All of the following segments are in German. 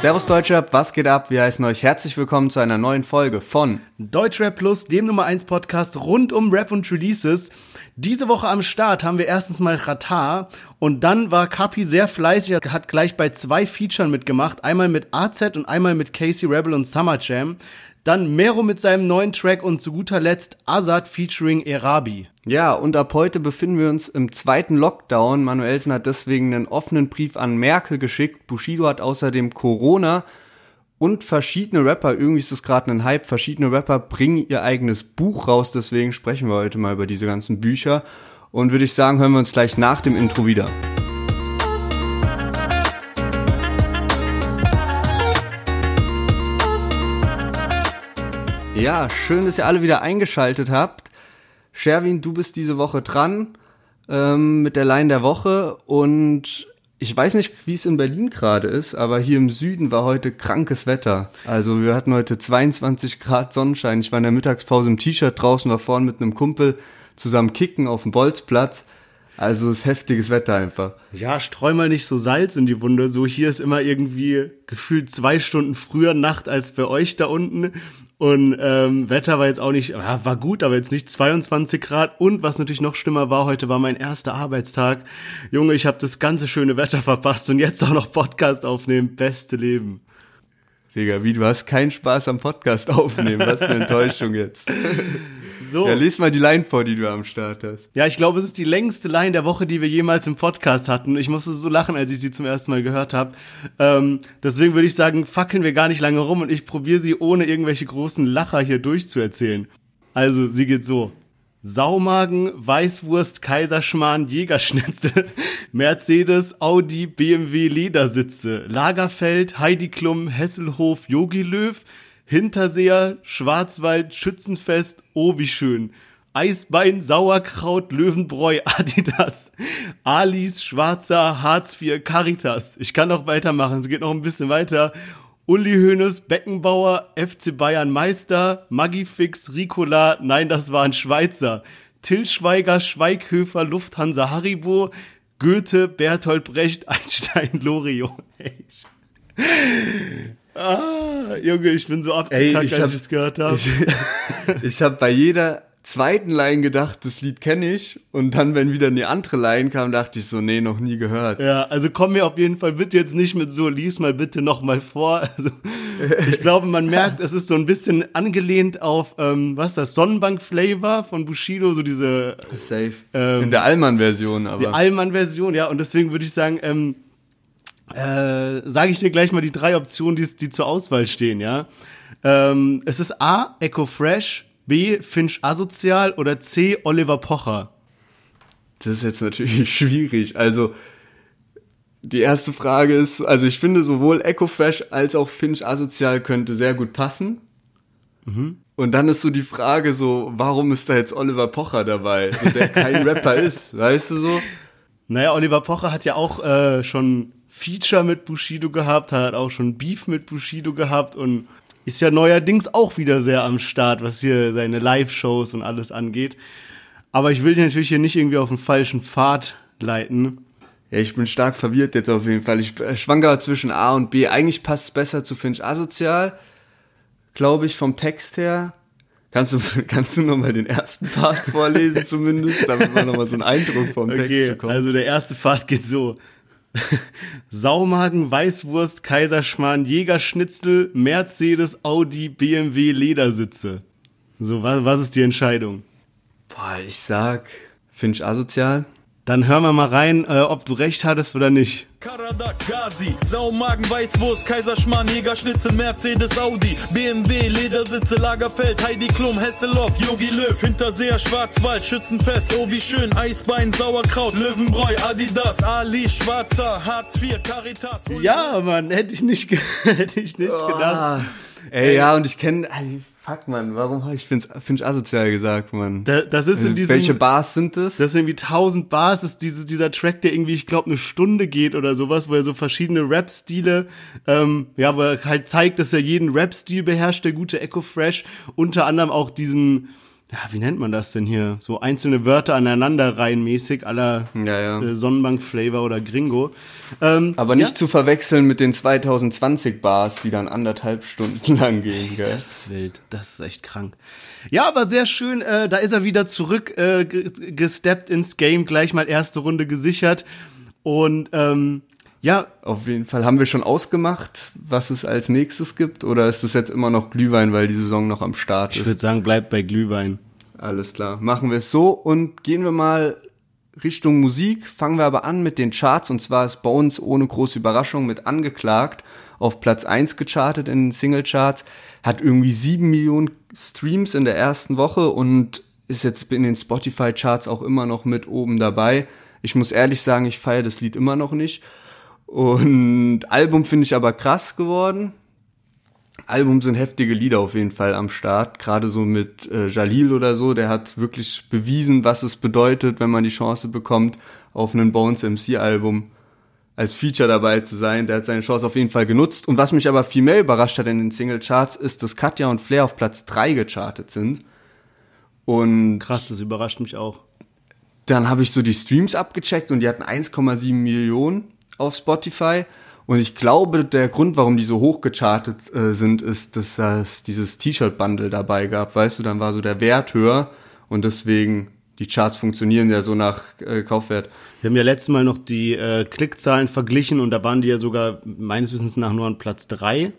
Servus Deutschrap, was geht ab? Wir heißen euch herzlich willkommen zu einer neuen Folge von Deutschrap Plus, dem Nummer 1 Podcast rund um Rap und Releases. Diese Woche am Start haben wir erstens mal Ratar und dann war Kapi sehr fleißig, hat gleich bei zwei Featuren mitgemacht, einmal mit AZ und einmal mit Casey Rebel und Summer Jam. Dann Mero mit seinem neuen Track und zu guter Letzt Azad featuring Erabi. Ja, und ab heute befinden wir uns im zweiten Lockdown. Manuelsen hat deswegen einen offenen Brief an Merkel geschickt. Bushido hat außerdem Corona und verschiedene Rapper, irgendwie ist das gerade ein Hype, verschiedene Rapper bringen ihr eigenes Buch raus. Deswegen sprechen wir heute mal über diese ganzen Bücher. Und würde ich sagen, hören wir uns gleich nach dem Intro wieder. Ja, schön, dass ihr alle wieder eingeschaltet habt. Sherwin, du bist diese Woche dran ähm, mit der Line der Woche und ich weiß nicht, wie es in Berlin gerade ist, aber hier im Süden war heute krankes Wetter. Also wir hatten heute 22 Grad Sonnenschein. Ich war in der Mittagspause im T-Shirt draußen, war vorne mit einem Kumpel zusammen kicken auf dem Bolzplatz. Also es ist heftiges Wetter einfach. Ja, streu mal nicht so Salz in die Wunde. So hier ist immer irgendwie gefühlt zwei Stunden früher Nacht als bei euch da unten. Und ähm, Wetter war jetzt auch nicht, ja, war gut, aber jetzt nicht 22 Grad. Und was natürlich noch schlimmer war, heute war mein erster Arbeitstag. Junge, ich habe das ganze schöne Wetter verpasst und jetzt auch noch Podcast aufnehmen. Beste Leben. Digga, wie, du hast keinen Spaß am Podcast aufnehmen. Was eine Enttäuschung jetzt. So. Ja, lies mal die Line vor, die du am Start hast. Ja, ich glaube, es ist die längste Line der Woche, die wir jemals im Podcast hatten. Ich musste so lachen, als ich sie zum ersten Mal gehört habe. Ähm, deswegen würde ich sagen, fackeln wir gar nicht lange rum und ich probiere sie ohne irgendwelche großen Lacher hier durchzuerzählen. Also, sie geht so. Saumagen, Weißwurst, Kaiserschmarrn, Jägerschnitzel, Mercedes, Audi, BMW, Ledersitze, Lagerfeld, Heidi Klum, Hesselhof, Yogi Löw, Hinterseher, Schwarzwald, Schützenfest, oh wie schön. Eisbein, Sauerkraut, Löwenbräu, Adidas, Alice, Schwarzer, Hartz IV, Caritas. Ich kann noch weitermachen, es geht noch ein bisschen weiter. Uli Hoeneß, Beckenbauer, FC Bayern Meister, Magifix, Ricola, nein, das war ein Schweizer. Till Schweiger, Schweighöfer, Lufthansa Haribo, Goethe, Bertolt Brecht, Einstein, Loriot. Ah, Junge, ich bin so abgekackt, als ich es gehört habe. Ich, ich habe bei jeder zweiten Line gedacht, das Lied kenne ich. Und dann, wenn wieder eine andere Line kam, dachte ich so, nee, noch nie gehört. Ja, also komm mir auf jeden Fall bitte jetzt nicht mit so, lies mal bitte noch mal vor. Also, ich glaube, man merkt, es ist so ein bisschen angelehnt auf, ähm, was ist das, Sonnenbank-Flavor von Bushido, so diese... Safe. Ähm, In der Allmann-Version aber. Die Allmann-Version, ja. Und deswegen würde ich sagen, ähm, äh, sage ich dir gleich mal die drei Optionen, die, die zur Auswahl stehen, ja. Ähm, es ist A, Echo Fresh, B, Finch Asozial oder C, Oliver Pocher. Das ist jetzt natürlich schwierig. Also, die erste Frage ist, also ich finde sowohl Echo Fresh als auch Finch Asozial könnte sehr gut passen. Mhm. Und dann ist so die Frage so, warum ist da jetzt Oliver Pocher dabei, so, der kein Rapper ist, weißt du so? Naja, Oliver Pocher hat ja auch äh, schon Feature mit Bushido gehabt, hat auch schon Beef mit Bushido gehabt und ist ja neuerdings auch wieder sehr am Start, was hier seine Live-Shows und alles angeht. Aber ich will dich natürlich hier nicht irgendwie auf den falschen Pfad leiten. Ja, ich bin stark verwirrt jetzt auf jeden Fall. Ich schwanke zwischen A und B. Eigentlich passt es besser zu Finch asozial, glaube ich, vom Text her. Kannst du, kannst du nochmal den ersten Part vorlesen zumindest, damit man nochmal so einen Eindruck vom Text okay, bekommt? Also der erste Part geht so. Saumagen, Weißwurst, Kaiserschmarrn, Jägerschnitzel, Mercedes, Audi, BMW, Ledersitze. So, was, was ist die Entscheidung? Boah, ich sag, Finch asozial. Dann hören wir mal rein, äh, ob du recht hattest oder nicht. Karadak, Gazi, Saumagen, Weißwurst, Kaiserschmarrn, Jägerschnitzel, Mercedes, Audi, BMW, Ledersitze, Lagerfeld, Heidi Klum, Hesselhoff, Yogi Löw, Hinterseher, Schwarzwald, Schützenfest, oh wie schön, Eisbein, Sauerkraut, Löwenbräu, Adidas, Ali, Schwarzer, Hartz IV, Caritas. Ja, Mann, hätte ich nicht, hätte ich nicht oh. gedacht. Ey, ja, und ich kenne, also, fuck, man, warum habe ich Finch, Finch asozial gesagt, man? Da, das ist in also, diesem, Welche Bars sind das? Das sind irgendwie tausend Bars, das ist dieses, dieser Track, der irgendwie, ich glaube, eine Stunde geht oder sowas, wo er so verschiedene Rap-Stile, ähm, ja, wo er halt zeigt, dass er jeden Rap-Stil beherrscht, der gute Echo Fresh, unter anderem auch diesen, ja, wie nennt man das denn hier? So einzelne Wörter aneinander reihenmäßig aller Ja, ja. äh, Sonnenbank-Flavor oder Gringo. Ähm, Aber nicht ja, zu verwechseln mit den 2020 Bars, die dann anderthalb Stunden lang gehen, gell? Das ist wild, das ist echt krank. Ja, aber sehr schön, äh, da ist er wieder zurück äh, ge- gesteppt ins Game, gleich mal erste Runde gesichert. Und ähm, ja, Auf jeden Fall. Haben wir schon ausgemacht, was es als nächstes gibt? Oder ist es jetzt immer noch Glühwein, weil die Saison noch am Start ich ist? würde sagen, bleibt bei Glühwein. Alles klar. Machen wir es so und gehen wir mal Richtung Musik. Fangen wir aber an mit den Charts. Und zwar ist uns ohne große Überraschung mit angeklagt auf Platz 1 gechartet in den Singlecharts. Hat irgendwie 7 Millionen Streams in der ersten Woche und ist jetzt in den Spotify-Charts auch immer noch mit oben dabei. Ich muss ehrlich sagen, ich feiere das Lied immer noch nicht. Und Album finde ich aber krass geworden. Album sind heftige Lieder auf jeden Fall am Start. Gerade so mit äh, Jalil oder so, der hat wirklich bewiesen, was es bedeutet, wenn man die Chance bekommt, auf einen Bones MC Album als Feature dabei zu sein. Der hat seine Chance auf jeden Fall genutzt. Und was mich aber viel mehr überrascht hat in den Single Charts, ist, dass Katja und Flair auf Platz 3 gechartet sind. Und Krass, das überrascht mich auch. dann habe ich so die Streams abgecheckt und die hatten 1,7 Millionen auf Spotify. Und ich glaube, der Grund, warum die so hoch gechartet äh, sind, ist, dass es dieses T-Shirt-Bundle dabei gab. Weißt du, dann war so der Wert höher und deswegen die Charts funktionieren ja so nach äh, Kaufwert. Wir haben ja letztes Mal noch die äh, Klickzahlen verglichen und da waren die ja sogar meines Wissens nach nur an Platz drei,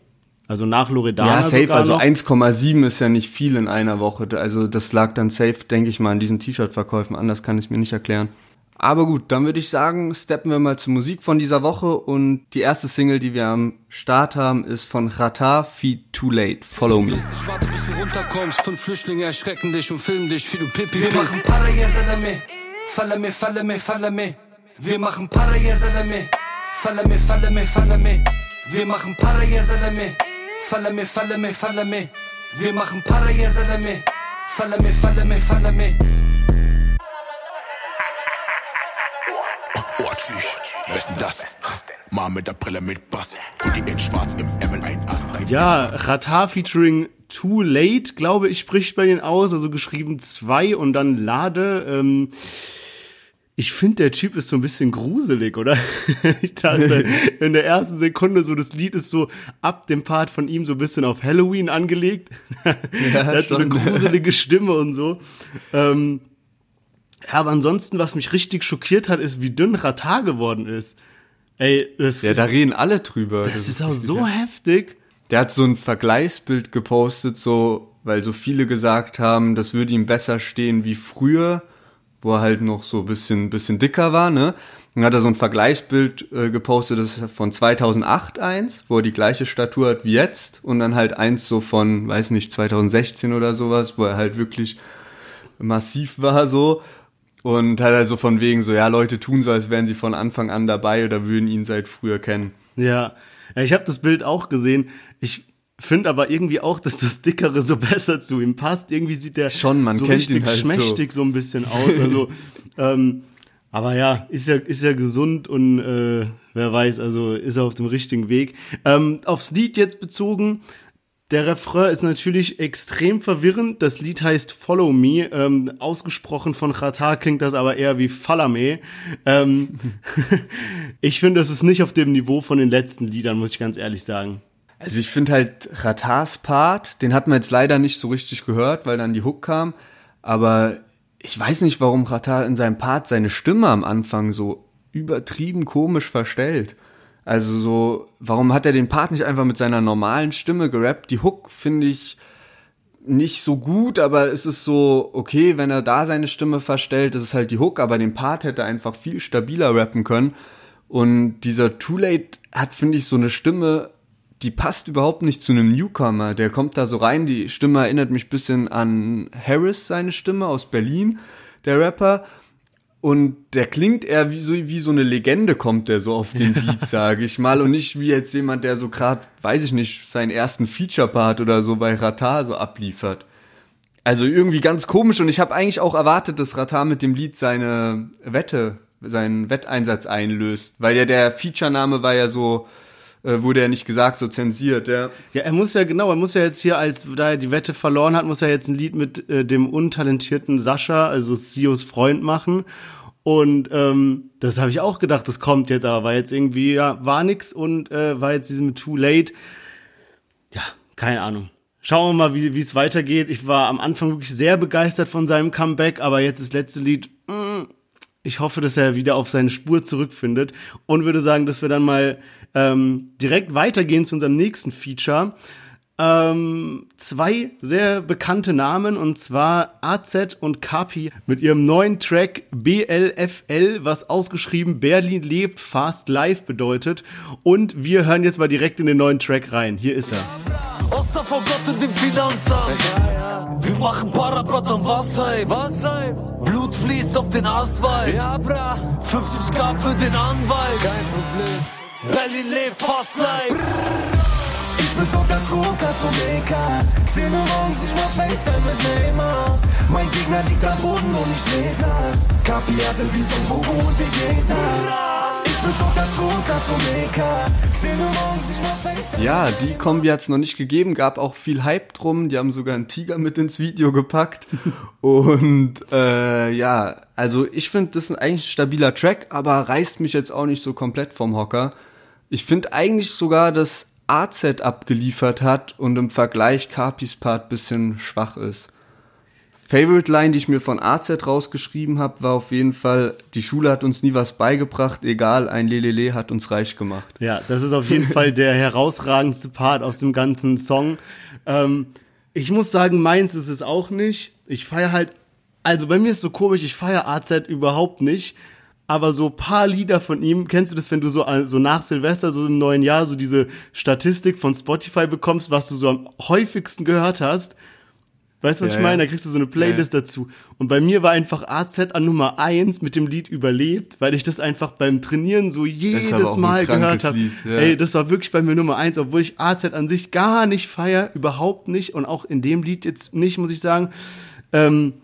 Also nach Loredana Ja, safe, also noch. 1,7 ist ja nicht viel in einer Woche. Also das lag dann safe, denke ich mal, an diesen T-Shirt-Verkäufen. Anders kann ich mir nicht erklären. Aber gut, dann würde ich sagen, steppen wir mal zur Musik von dieser Woche. Und die erste Single, die wir am Start haben, ist von Rata Feed Too Late. Follow Me. Ich warte, bis du runterkommst. Fünf Flüchtlinge erschrecken dich und filmen dich, wie du Pipi Wir machen bist. Para ya Salame, Falame, Falame, Falame. Wir machen Para ya Salame, Falame, Falame, Falame. Wir machen Para ya Salame, Falame, Falame, Falame. Wir machen Para ya Salame, Falame, Falame, Falame. Tschüss. Wer ist denn das? Mal mit der Brille mit Bass. Und die in schwarz im M1 Dein Ja, Rata featuring Too Late, glaube ich, spricht bei denen aus, also geschrieben zwei und dann Lade. Ähm, ich finde, der Typ ist so ein bisschen gruselig, oder? ich dachte in der ersten Sekunde so, das Lied ist so ab dem Part von ihm so ein bisschen auf Halloween angelegt. er hat so eine gruselige Stimme und so. Ähm, ja, aber ansonsten, was mich richtig schockiert hat, ist, wie dünn Rata geworden ist. Ey, das, Ja, da reden alle drüber. das ist auch so heftig. Der hat so ein Vergleichsbild gepostet, so, weil so viele gesagt haben, das würde ihm besser stehen wie früher, wo er halt noch so ein bisschen, bisschen dicker war, ne? Dann hat er so ein Vergleichsbild äh, gepostet, das ist von 2008 eins, wo er die gleiche Statur hat wie jetzt und dann halt eins so von, weiß nicht, 2016 oder sowas, wo er halt wirklich massiv war so und halt also von wegen so, ja, Leute tun so, als wären sie von Anfang an dabei oder würden ihn seit früher kennen. Ja, ich habe das Bild auch gesehen. Ich finde aber irgendwie auch, dass das Dickere so besser zu ihm passt. Irgendwie sieht der Schon, man so kennt richtig ihn halt so. schmächtig so. ein bisschen aus. Also, ähm, aber ja, ist ja, ist ja gesund und äh, wer weiß, also ist er auf dem richtigen Weg. Ähm, aufs Lied jetzt bezogen. Der Refrain ist natürlich extrem verwirrend. Das Lied heißt Follow Me. Ähm, ausgesprochen von Chata klingt das aber eher wie Falame. Ähm, ich finde, das ist nicht auf dem Niveau von den letzten Liedern, muss ich ganz ehrlich sagen. Also ich finde halt Ratars Part, den hat man jetzt leider nicht so richtig gehört, weil dann die Hook kam. Aber ich weiß nicht, warum Ratar in seinem Part seine Stimme am Anfang so übertrieben komisch verstellt. Also so, warum hat er den Part nicht einfach mit seiner normalen Stimme gerappt? Die Hook finde ich nicht so gut, aber es ist so, okay, wenn er da seine Stimme verstellt, das ist halt die Hook, aber den Part hätte er einfach viel stabiler rappen können. Und dieser Too Late hat, finde ich, so eine Stimme, die passt überhaupt nicht zu einem Newcomer. Der kommt da so rein, die Stimme erinnert mich bisschen an Harris, seine Stimme aus Berlin, der Rapper. Und der klingt eher wie so, wie so eine Legende kommt der so auf den Beat, sage ich mal. Und nicht wie jetzt jemand, der so gerade, weiß ich nicht, seinen ersten Feature-Part oder so bei Ratar so abliefert. Also irgendwie ganz komisch. Und ich habe eigentlich auch erwartet, dass Ratar mit dem Lied seine Wette, seinen Wetteinsatz einlöst. Weil ja der Feature-Name war ja so äh, wurde ja nicht gesagt, so zensiert, ja. Ja, er muss ja genau, er muss ja jetzt hier, als da er die Wette verloren hat, muss er jetzt ein Lied mit äh, dem untalentierten Sascha, also Sios Freund machen. Und ähm, das habe ich auch gedacht, das kommt jetzt, aber war jetzt irgendwie, ja, war nix und äh, war jetzt diesem Too Late. Ja, keine Ahnung. Schauen wir mal, wie es weitergeht. Ich war am Anfang wirklich sehr begeistert von seinem Comeback, aber jetzt das letzte Lied, mh, ich hoffe, dass er wieder auf seine Spur zurückfindet und würde sagen, dass wir dann mal ähm, direkt weitergehen zu unserem nächsten Feature. Ähm, zwei sehr bekannte Namen und zwar AZ und Kapi mit ihrem neuen Track BLFL, was ausgeschrieben Berlin lebt fast live bedeutet. Und wir hören jetzt mal direkt in den neuen Track rein. Hier ist er. Außer vor Gott und dem Finanzamt. Wir machen Parabrot und Wasser. Wasser. Blut fließt auf den Asphalt. Ja, bra. 50k für den Anwalt. Kein Problem. Berlin lebt fast live. Ich bin so das Ruka zum EK 10 Uhr morgens, ich mach FaceTime mit Neymar Mein Gegner liegt am Boden und ich dreh nach Kapi hatte wie so ein Bobo und wie geht das? Ich bin so das Ruka zum EK 10 Uhr morgens, ich mach FaceTime Ja, die Kombi hat's noch nicht gegeben, gab auch viel Hype drum. Die haben sogar einen Tiger mit ins Video gepackt. Und äh, ja, also ich finde, das ist eigentlich ein stabiler Track, aber reißt mich jetzt auch nicht so komplett vom Hocker. Ich finde eigentlich sogar, dass AZ abgeliefert hat und im Vergleich Capis Part bisschen schwach ist. Favorite Line, die ich mir von AZ rausgeschrieben habe, war auf jeden Fall, die Schule hat uns nie was beigebracht, egal, ein Lelele hat uns reich gemacht. Ja, das ist auf jeden Fall der herausragendste Part aus dem ganzen Song. Ähm, ich muss sagen, meins ist es auch nicht. Ich feiere halt, also bei mir ist so komisch, ich feiere AZ überhaupt nicht. Aber so paar Lieder von ihm, kennst du das, wenn du so, so nach Silvester, so im neuen Jahr, so diese Statistik von Spotify bekommst, was du so am häufigsten gehört hast? Weißt du, was Ja, ich meine? ja. Da kriegst du so eine Playlist dazu. Und bei mir war einfach AZ an Nummer eins mit dem Lied überlebt, weil ich das einfach beim Trainieren so jedes Mal gehört habe. Ja. Ey, das war wirklich bei mir Nummer eins, obwohl ich AZ an sich gar nicht feier, überhaupt nicht und auch in dem Lied jetzt nicht, muss ich sagen. Ähm,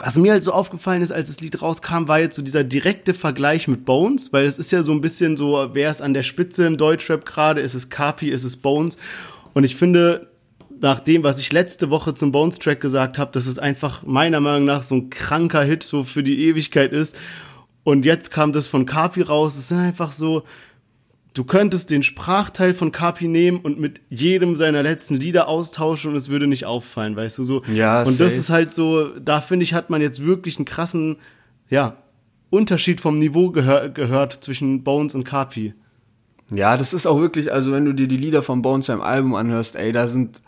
was mir halt so aufgefallen ist, als das Lied rauskam, war jetzt so dieser direkte Vergleich mit Bones, weil es ist ja so ein bisschen so, wer ist an der Spitze im Deutschrap gerade? Ist es Kapi, ist es Bones? Und ich finde, nach dem, was ich letzte Woche zum Bones-Track gesagt habe, dass es einfach meiner Meinung nach so ein kranker Hit so für die Ewigkeit ist. Und jetzt kam das von Kapi raus. Es sind einfach so, du könntest den Sprachteil von Kapi nehmen und mit jedem seiner letzten Lieder austauschen und es würde nicht auffallen, weißt du so. Ja, und das safe. ist halt so, da finde ich, hat man jetzt wirklich einen krassen, ja, Unterschied vom Niveau gehör gehört zwischen Bones und Kapi. Ja, das ist auch wirklich, also wenn du dir die Lieder von Bones seinem Album anhörst, ey, da sind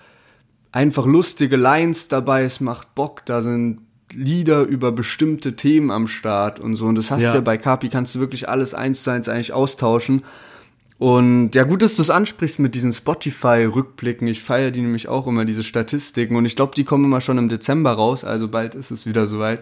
einfach lustige Lines dabei, es macht Bock, da sind Lieder über bestimmte Themen am Start und so. Und das hast Ja. du ja bei Kapi, kannst du wirklich alles eins zu eins eigentlich austauschen. Und ja, gut, dass du es ansprichst mit diesen Spotify-Rückblicken. Ich feiere die nämlich auch immer, diese Statistiken. Und ich glaube, die kommen immer schon im Dezember raus, also bald ist es wieder soweit.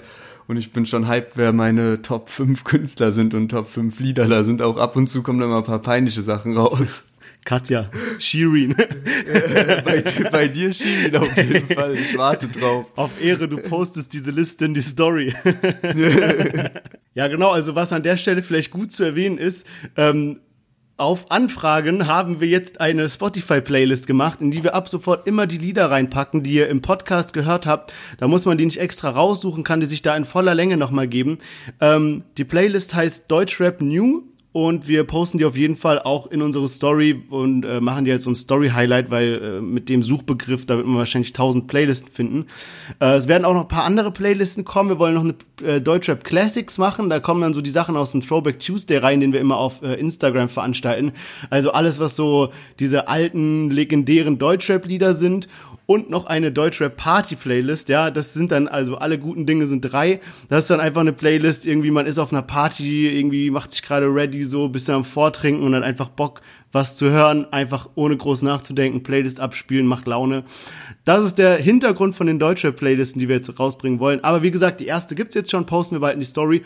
Und ich bin schon hyped, wer meine Top 5 Künstler sind und Top 5 Lieder da sind. Auch ab und zu kommen da mal ein paar peinliche Sachen raus. Katja, Shirin. bei, dir- bei dir Shirin auf jeden Fall. Ich warte drauf. Auf Ehre, du postest diese Liste in die Story. ja, genau, also was an der Stelle vielleicht gut zu erwähnen ist, ähm, auf Anfragen haben wir jetzt eine Spotify-Playlist gemacht, in die wir ab sofort immer die Lieder reinpacken, die ihr im Podcast gehört habt. Da muss man die nicht extra raussuchen, kann die sich da in voller Länge nochmal geben. Ähm, die Playlist heißt Deutschrap New und wir posten die auf jeden Fall auch in unsere Story und äh, machen die jetzt so ein Story-Highlight, weil äh, mit dem Suchbegriff, da wird man wahrscheinlich 1000 Playlisten finden. Äh, es werden auch noch ein paar andere Playlisten kommen. Wir wollen noch eine äh, Deutschrap Classics machen. Da kommen dann so die Sachen aus dem Throwback Tuesday rein, den wir immer auf äh, Instagram veranstalten. Also alles, was so diese alten, legendären Deutschrap-Lieder sind und noch eine Deutschrap-Party-Playlist. Ja, das sind dann, also alle guten Dinge sind drei. Das ist dann einfach eine Playlist, irgendwie man ist auf einer Party, irgendwie macht sich gerade ready, so bisschen am Vortrinken und hat einfach Bock, was zu hören, einfach ohne groß nachzudenken, Playlist abspielen, macht Laune. Das ist der Hintergrund von den Deutschrap-Playlisten, die wir jetzt rausbringen wollen. Aber wie gesagt, die erste gibt's jetzt schon, posten wir bald in die Story.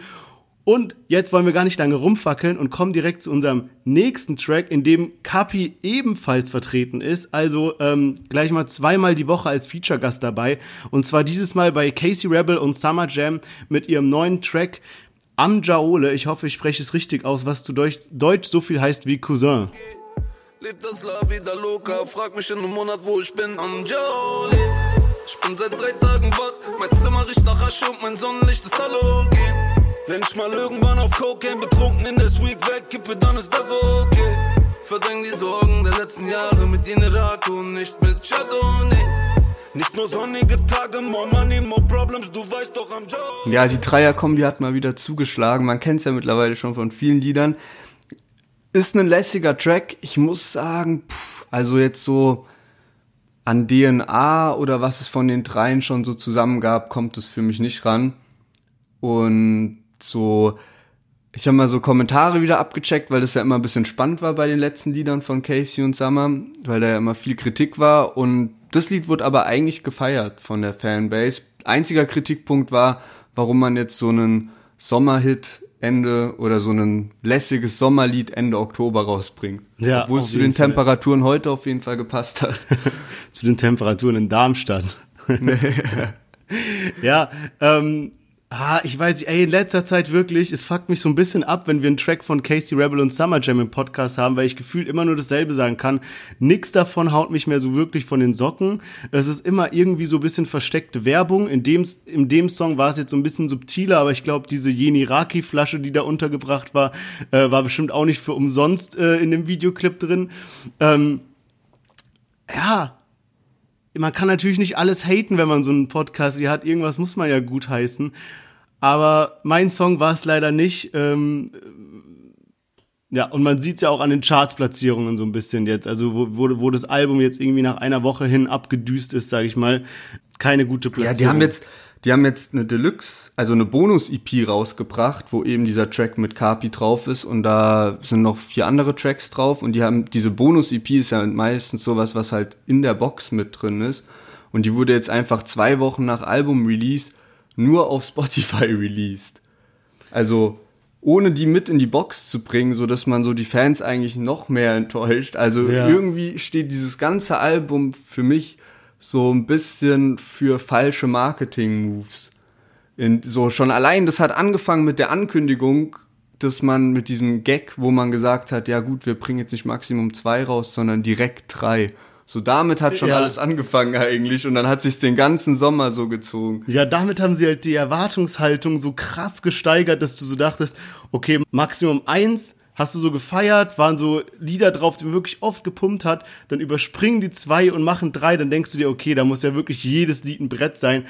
Und jetzt wollen wir gar nicht lange rumfackeln und kommen direkt zu unserem nächsten Track, in dem Kapi ebenfalls vertreten ist. Also ähm, gleich mal zweimal die Woche als Feature-Gast dabei. Und zwar dieses Mal bei Casey Rebel und Summer Jam mit ihrem neuen Track Am Jaole. Ich hoffe, ich spreche es richtig aus, was zu Deutsch, Deutsch so viel heißt wie Cousin. Lebt das La Vida Loca, frag mich in einem Monat, wo ich bin. Am Jolly. Ich bin seit drei Tagen wach, mein Zimmer riecht nach Asche und mein Sonnenlicht ist Halogen. Wenn ich mal irgendwann auf Cocaine betrunken in der Suite wegkippe, dann ist das okay. Verdräng die Sorgen der letzten Jahre mit und nicht mit Chardonnay. Nicht nur sonnige Tage, more money, more problems, du weißt doch am Job. Ja, die Dreierkombi hat mal wieder zugeschlagen. Man kennt es ja mittlerweile schon von vielen Liedern. Ist ein lässiger Track. Ich muss sagen, pff, also jetzt so an DNA oder was es von den dreien schon so zusammen gab, kommt es für mich nicht ran. Und so, ich habe mal so Kommentare wieder abgecheckt, weil das ja immer ein bisschen spannend war bei den letzten Liedern von Casey und Summer, weil da ja immer viel Kritik war. Und das Lied wurde aber eigentlich gefeiert von der Fanbase. Einziger Kritikpunkt war, warum man jetzt so einen Sommerhit Ende oder so ein lässiges Sommerlied Ende Oktober rausbringt. Ja, Obwohl es zu den Fall. Temperaturen heute auf jeden Fall gepasst hat. Zu den Temperaturen in Darmstadt. ja, ähm, ah, ich weiß nicht, ey, in letzter Zeit wirklich, es fuckt mich so ein bisschen ab, wenn wir einen Track von Casey Rebel und Summer Jam im Podcast haben, weil ich gefühlt immer nur dasselbe sagen kann. Nix davon haut mich mehr so wirklich von den Socken. Es ist immer irgendwie so ein bisschen versteckte Werbung. In dem, in dem Song war es jetzt so ein bisschen subtiler, aber ich glaube, diese Jeniraki-Flasche, die da untergebracht war, äh, war bestimmt auch nicht für umsonst äh, in dem Videoclip drin. Ähm, ja, man kann natürlich nicht alles haten, wenn man so einen Podcast hier hat. Irgendwas muss man ja gut heißen. Aber mein Song war es leider nicht. Ähm, ja, und man sieht's ja auch an den Chartsplatzierungen so ein bisschen jetzt. Also wo, wo, wo das Album jetzt irgendwie nach einer Woche hin abgedüst ist, sage ich mal. Keine gute Ja, Platzierung. die haben jetzt, die haben jetzt eine Deluxe, also eine Bonus-EP rausgebracht, wo eben dieser Track mit Carpi drauf ist und da sind noch vier andere Tracks drauf und die haben, diese Bonus-EP ist ja meistens sowas, was halt in der Box mit drin ist und die wurde jetzt einfach zwei Wochen nach Album-Release nur auf Spotify released. Also, ohne die mit in die Box zu bringen, so dass man so die Fans eigentlich noch mehr enttäuscht. Also Ja. irgendwie steht dieses ganze Album für mich so ein bisschen für falsche Marketing-Moves. In- So schon allein, das hat angefangen mit der Ankündigung, dass man mit diesem Gag, wo man gesagt hat, ja gut, wir bringen jetzt nicht Maximum zwei raus, sondern direkt drei. So damit hat schon Ja. alles angefangen eigentlich und dann hat sich den ganzen Sommer so gezogen. Ja, damit haben sie halt die Erwartungshaltung so krass gesteigert, dass du so dachtest, okay, Maximum eins hast du so gefeiert, waren so Lieder drauf, die man wirklich oft gepumpt hat, dann überspringen die zwei und machen drei, dann denkst du dir, okay, da muss ja wirklich jedes Lied ein Brett sein.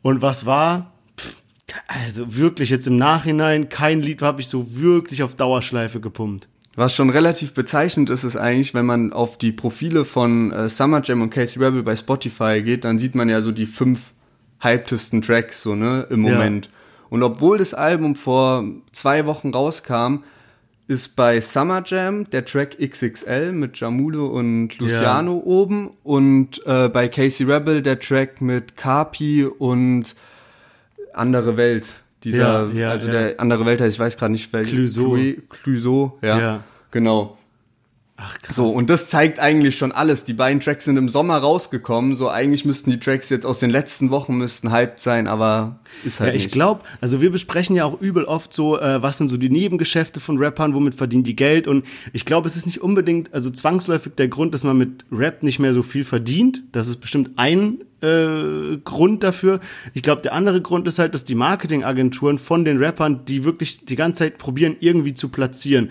Und was war? Pff, also wirklich jetzt im Nachhinein, kein Lied habe ich so wirklich auf Dauerschleife gepumpt. Was schon relativ bezeichnend ist, ist eigentlich, wenn man auf die Profile von äh, Summer Jam und Casey Rebel bei Spotify geht, dann sieht man ja so die fünf hypetesten Tracks so, ne, im Ja. Moment. Und obwohl das Album vor zwei Wochen rauskam, ist bei Summer Jam der Track XXL mit Jamulo und Luciano oben und äh, bei Casey Rebel der Track mit Carpi und Andere Welt. Dieser, Ja, ja, also ja. der andere Welt heißt, ich weiß gerade nicht, welcher. Clouseau, ja. Ja. Genau. Ach krass. So, und das zeigt eigentlich schon alles. Die beiden Tracks sind im Sommer rausgekommen. So, eigentlich müssten die Tracks jetzt aus den letzten Wochen müssten hyped sein, aber ist halt Ja, ich glaube, also wir besprechen ja auch übel oft so, äh, was sind so die Nebengeschäfte von Rappern, womit verdienen die Geld und ich glaube, es ist nicht unbedingt, also zwangsläufig der Grund, dass man mit Rap nicht mehr so viel verdient. Das ist bestimmt ein äh, Grund dafür. Ich glaube, der andere Grund ist halt, dass die Marketingagenturen von den Rappern, die wirklich die ganze Zeit probieren, irgendwie zu platzieren.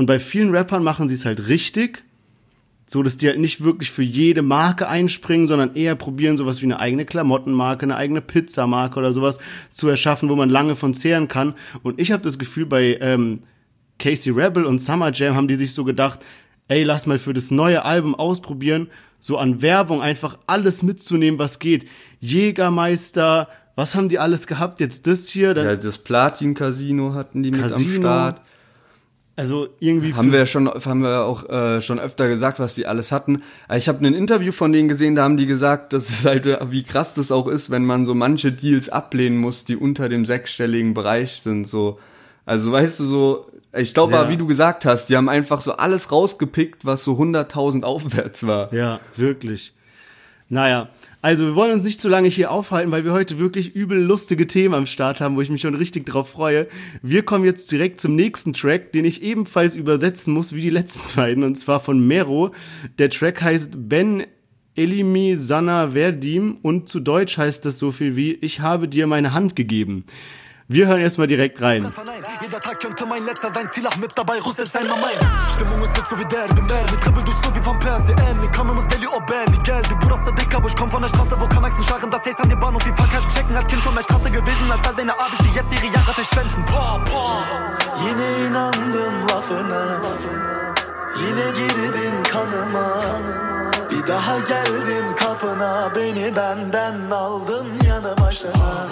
Und bei vielen Rappern machen sie es halt richtig, so dass die halt nicht wirklich für jede Marke einspringen, sondern eher probieren, sowas wie eine eigene Klamottenmarke, eine eigene Pizzamarke oder sowas zu erschaffen, wo man lange von zehren kann. Und ich habe das Gefühl, bei ähm, Casey Rebel und Summer Jam haben die sich so gedacht, ey, lass mal für das neue Album ausprobieren, so an Werbung einfach alles mitzunehmen, was geht. Jägermeister, was haben die alles gehabt? Jetzt das hier, dann, ja, das Platin-Casino hatten die mit Casino, am Start. Also irgendwie Haben wir schon, haben wir auch äh, schon öfter gesagt, was die alles hatten. Aber Ich habe ein Interview von denen gesehen, da haben die gesagt, dass es halt, wie krass das auch ist, wenn man so manche Deals ablehnen muss, die unter dem sechsstelligen Bereich sind. So, also weißt du so, ich glaube, Ja. wie du gesagt hast, die haben einfach so alles rausgepickt, was so 100.000 aufwärts war. Ja, wirklich. Naja, Also wir wollen uns nicht zu lange hier aufhalten, weil wir heute wirklich übel lustige Themen am Start haben, wo ich mich schon richtig drauf freue. Wir kommen jetzt direkt zum nächsten Track, den ich ebenfalls übersetzen muss wie die letzten beiden, und zwar von Mero. Der Track heißt Ben Elimi Sana Verdim und zu Deutsch heißt das so viel wie Ich habe dir meine Hand gegeben. Wir hören erstmal direkt rein. Jeder Tag könnte mein letzter sein, Ziel mit dabei, Russ ist einmal mein. Stimmung wird so wie Derby, mehr mit Triple durch so wie von Persie, M. Ich komme aus Delhi, Obelli, Geld, die Bruder dick, aber ich komm von der Straße, wo Kanaxen scharren, das heißt an die Bahnhof, wie Fahrkarten checken, als Kind schon mehr Straße gewesen, als all deine Abis, die jetzt ihre Jahre verschwenden. Yine inandım lafına, yine girdin kanıma. Bir daha geldim kapına, beni benden aldın yanı başına.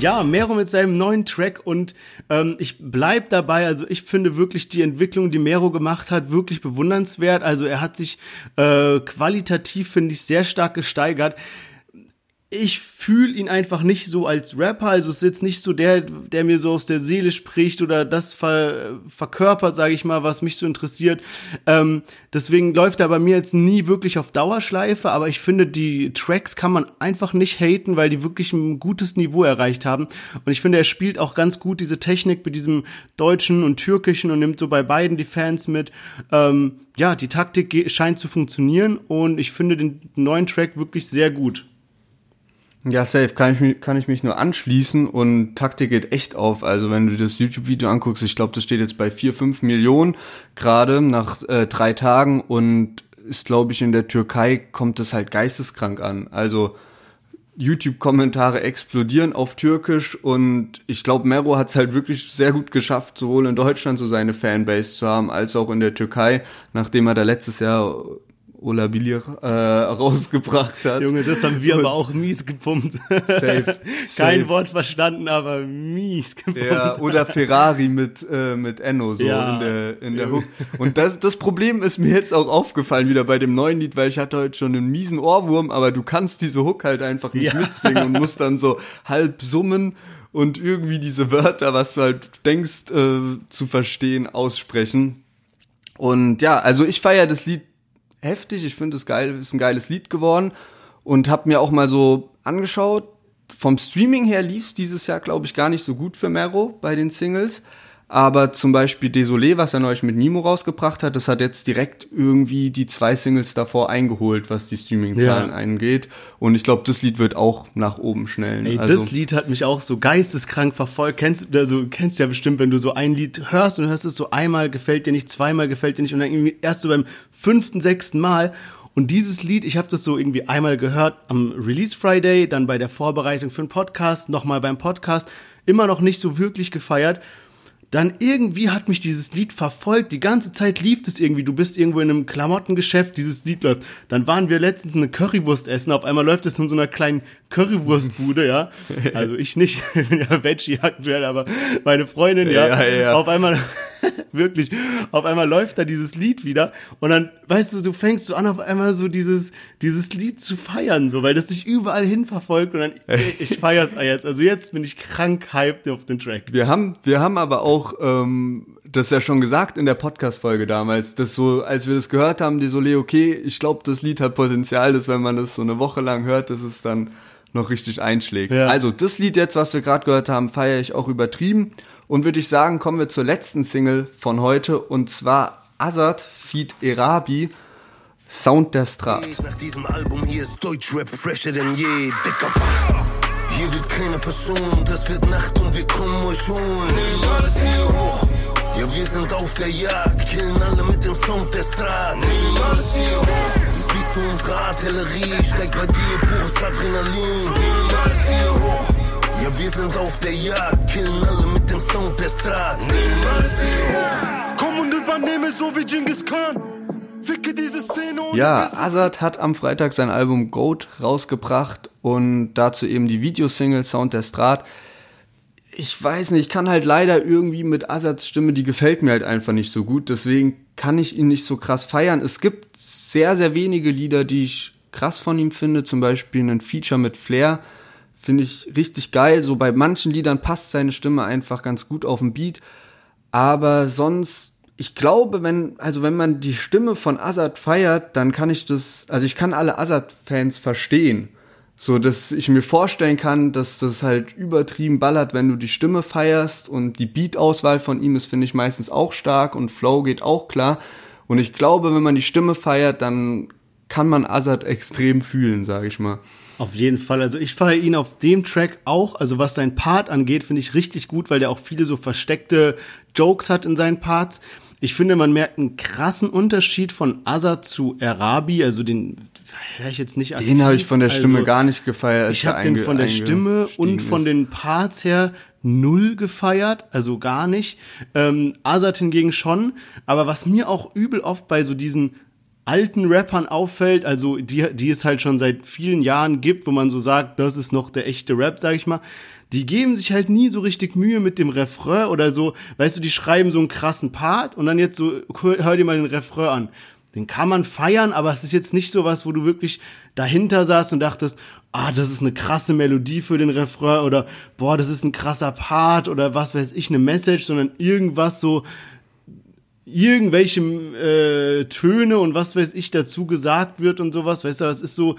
Ja, Mero mit seinem neuen Track und ähm, ich bleib dabei. Also ich finde wirklich die Entwicklung, die Mero gemacht hat, wirklich bewundernswert. Also er hat sich äh, qualitativ, finde ich, sehr stark gesteigert. Ich fühle ihn einfach nicht so als Rapper, also es ist jetzt nicht so der, der mir so aus der Seele spricht oder das ver, verkörpert, sage ich mal, was mich so interessiert. Ähm, deswegen läuft er bei mir jetzt nie wirklich auf Dauerschleife, aber ich finde, die Tracks kann man einfach nicht haten, weil die wirklich ein gutes Niveau erreicht haben. Und ich finde, er spielt auch ganz gut diese Technik mit diesem Deutschen und Türkischen und nimmt so bei beiden die Fans mit. Ähm, ja, die Taktik scheint zu funktionieren und ich finde den neuen Track wirklich sehr gut. Ja, safe, kann ich, mich- kann ich mich nur anschließen und Taktik geht echt auf. Also wenn du das YouTube-Video anguckst, ich glaube, das steht jetzt bei 4, 5 Millionen gerade nach äh, drei Tagen und ist, glaube ich, in der Türkei kommt es halt geisteskrank an. Also YouTube-Kommentare explodieren auf Türkisch und ich glaube, Mero hat es halt wirklich sehr gut geschafft, sowohl in Deutschland so seine Fanbase zu haben, als auch in der Türkei, nachdem er da letztes Jahr Ola Bilir äh, rausgebracht hat. Junge, das haben wir Und- aber auch mies gepumpt. Safe. Kein Safe. Wort verstanden, aber mies gepumpt. Ja, oder Ferrari mit, äh, mit Enno so Ja. in der, in der Hook. Und das, das Problem ist mir jetzt auch aufgefallen wieder bei dem neuen Lied, weil ich hatte heute schon einen miesen Ohrwurm, aber du kannst diese Hook halt einfach nicht Ja. mitsingen und musst dann so halb summen und irgendwie diese Wörter, was du halt denkst äh, zu verstehen, aussprechen. Und ja, also ich feiere das Lied heftig. Ich finde es geil, ist ein geiles Lied geworden und habe mir auch mal so angeschaut. Vom Streaming her lief dieses Jahr, glaube ich, gar nicht so gut für Mero bei den Singles. Aber zum Beispiel Désolé, was er neulich mit Nimo rausgebracht hat, das hat jetzt direkt irgendwie die zwei Singles davor eingeholt, was die Streaming-Zahlen Ja. angeht. Und ich glaube, das Lied wird auch nach oben schnellen. Ey, also, das Lied hat mich auch so geisteskrank verfolgt. Kennst du, also kennst ja bestimmt, wenn du so ein Lied hörst und hörst es so einmal gefällt dir nicht, zweimal gefällt dir nicht und dann irgendwie erst so beim fünften, sechsten Mal. Und dieses Lied, ich habe das so irgendwie einmal gehört am Release Friday, dann bei der Vorbereitung für den Podcast, nochmal beim Podcast, immer noch nicht so wirklich gefeiert. Dann irgendwie hat mich dieses Lied verfolgt. Die ganze Zeit lief es irgendwie. Du bist irgendwo in einem Klamottengeschäft, dieses Lied läuft. Dann waren wir letztens eine Currywurst essen. Auf einmal läuft es in so einer kleinen Currywurstbude, ja. Also ich nicht, ich bin ja Veggie aktuell, aber meine Freundin, ja. Ja, ja. Auf einmal, wirklich, auf einmal läuft da dieses Lied wieder. Und dann, weißt du, du fängst so an, auf einmal so dieses, dieses Lied zu feiern, so, weil das dich überall hin verfolgt. Und dann, ich feier's jetzt. Also jetzt bin ich krank hyped auf den Track. Wir haben, wir haben aber auch ähm, das ja schon gesagt in der Podcast-Folge damals, dass so, als wir das gehört haben, die Solé, okay, ich glaube, das Lied hat Potenzial, dass wenn man das so eine Woche lang hört, dass es dann noch richtig einschlägt. Ja. Also das Lied jetzt, was wir gerade gehört haben, feiere ich auch übertrieben. Und würde ich sagen, kommen wir zur letzten Single von heute und zwar Azad Feed Erabi, Sound der Strat. Nach diesem Album hier ist Deutschrap fresher denn je, dicker was. Hier wird keiner verschont, es wird Nacht und wir kommen euch holen. Nehmen alles hier hoch. Ja, wir sind auf der Jagd, killen alle mit dem Sound der Strat. Nehmen alles hier hoch. Siehst du unsere Artillerie, steigt bei dir pures Adrenalin. Nehmen alles hier hoch. Ja, wir sind auf der Jagd, killen alle dem Sound der Strat. Nehmen alles hier. Komm und übernehme so wie Genghis Khan. Ficke diese Szene und Ja, Azad hat am Freitag sein Album Goat rausgebracht und dazu eben die Videosingle Sound der Strat. Ich weiß nicht, ich kann halt leider irgendwie mit Azads Stimme, die gefällt mir halt einfach nicht so gut, deswegen kann ich ihn nicht so krass feiern. Es gibt sehr, sehr wenige Lieder, die ich krass von ihm finde, zum Beispiel ein Feature mit Flair, finde ich richtig geil. So bei manchen Liedern passt seine Stimme einfach ganz gut auf den Beat, aber sonst ich glaube, wenn, also wenn man die Stimme von Azad feiert, dann kann ich das, also ich kann alle Azad-Fans verstehen. So, dass ich mir vorstellen kann, dass das halt übertrieben ballert, wenn du die Stimme feierst und die Beat-Auswahl von ihm ist, finde ich meistens auch stark und Flow geht auch klar. Und ich glaube, wenn man die Stimme feiert, dann kann man Azad extrem fühlen, sage ich mal. Auf jeden Fall. Also ich feiere ihn auf dem Track auch. Also was sein Part angeht, finde ich richtig gut, weil der auch viele so versteckte Jokes hat in seinen Parts. Ich finde, man merkt einen krassen Unterschied von Azad zu Arabi, also den höre ich jetzt nicht aktiv. Den habe ich von der Stimme also, gar nicht gefeiert. Ich habe den von der Stimme und von den Parts her null gefeiert, also gar nicht. Ähm, Azad hingegen schon. Aber was mir auch übel oft bei so diesen alten Rappern auffällt, also die, die es halt schon seit vielen Jahren gibt, wo man so sagt, das ist noch der echte Rap, sag ich mal, die geben sich halt nie so richtig Mühe mit dem Refrain oder so, weißt du, die schreiben so einen krassen Part und dann jetzt so, hör, dir mal den Refrain an. Den kann man feiern, aber es ist jetzt nicht so was, wo du wirklich dahinter saßt und dachtest, ah, das ist eine krasse Melodie für den Refrain oder boah, das ist ein krasser Part oder was weiß ich, eine Message, sondern irgendwas so, irgendwelche äh, Töne und was weiß ich dazu gesagt wird und sowas, weißt du, es ist so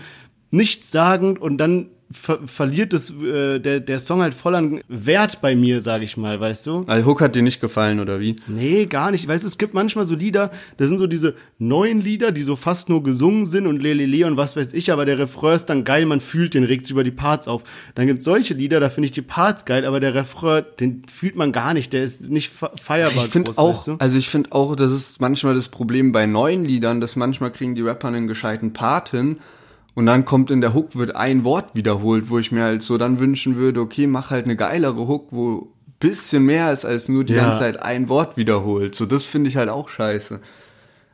nichtssagend und dann ver verliert das, äh, der, der Song halt voll an Wert bei mir, sag ich mal, weißt du? Also Hook hat dir nicht gefallen, oder wie? Nee, gar nicht. Weißt du, es gibt manchmal so Lieder, das sind so diese neuen Lieder, die so fast nur gesungen sind und lelele und was weiß ich, aber der Refrain ist dann geil, man fühlt den, regt sich über die Parts auf. Dann gibt's solche Lieder, da finde ich die Parts geil, aber der Refrain, den fühlt man gar nicht, der ist nicht feierbar. Ich finde auch, weißt du? also ich finde auch, das ist manchmal das Problem bei neuen Liedern, dass manchmal kriegen die Rapper einen gescheiten Part hin, und dann kommt in der Hook, wird ein Wort wiederholt, wo ich mir halt so dann wünschen würde, okay, mach halt eine geilere Hook, wo bisschen mehr ist als nur die ja. ganze Zeit ein Wort wiederholt. So, das finde ich halt auch scheiße.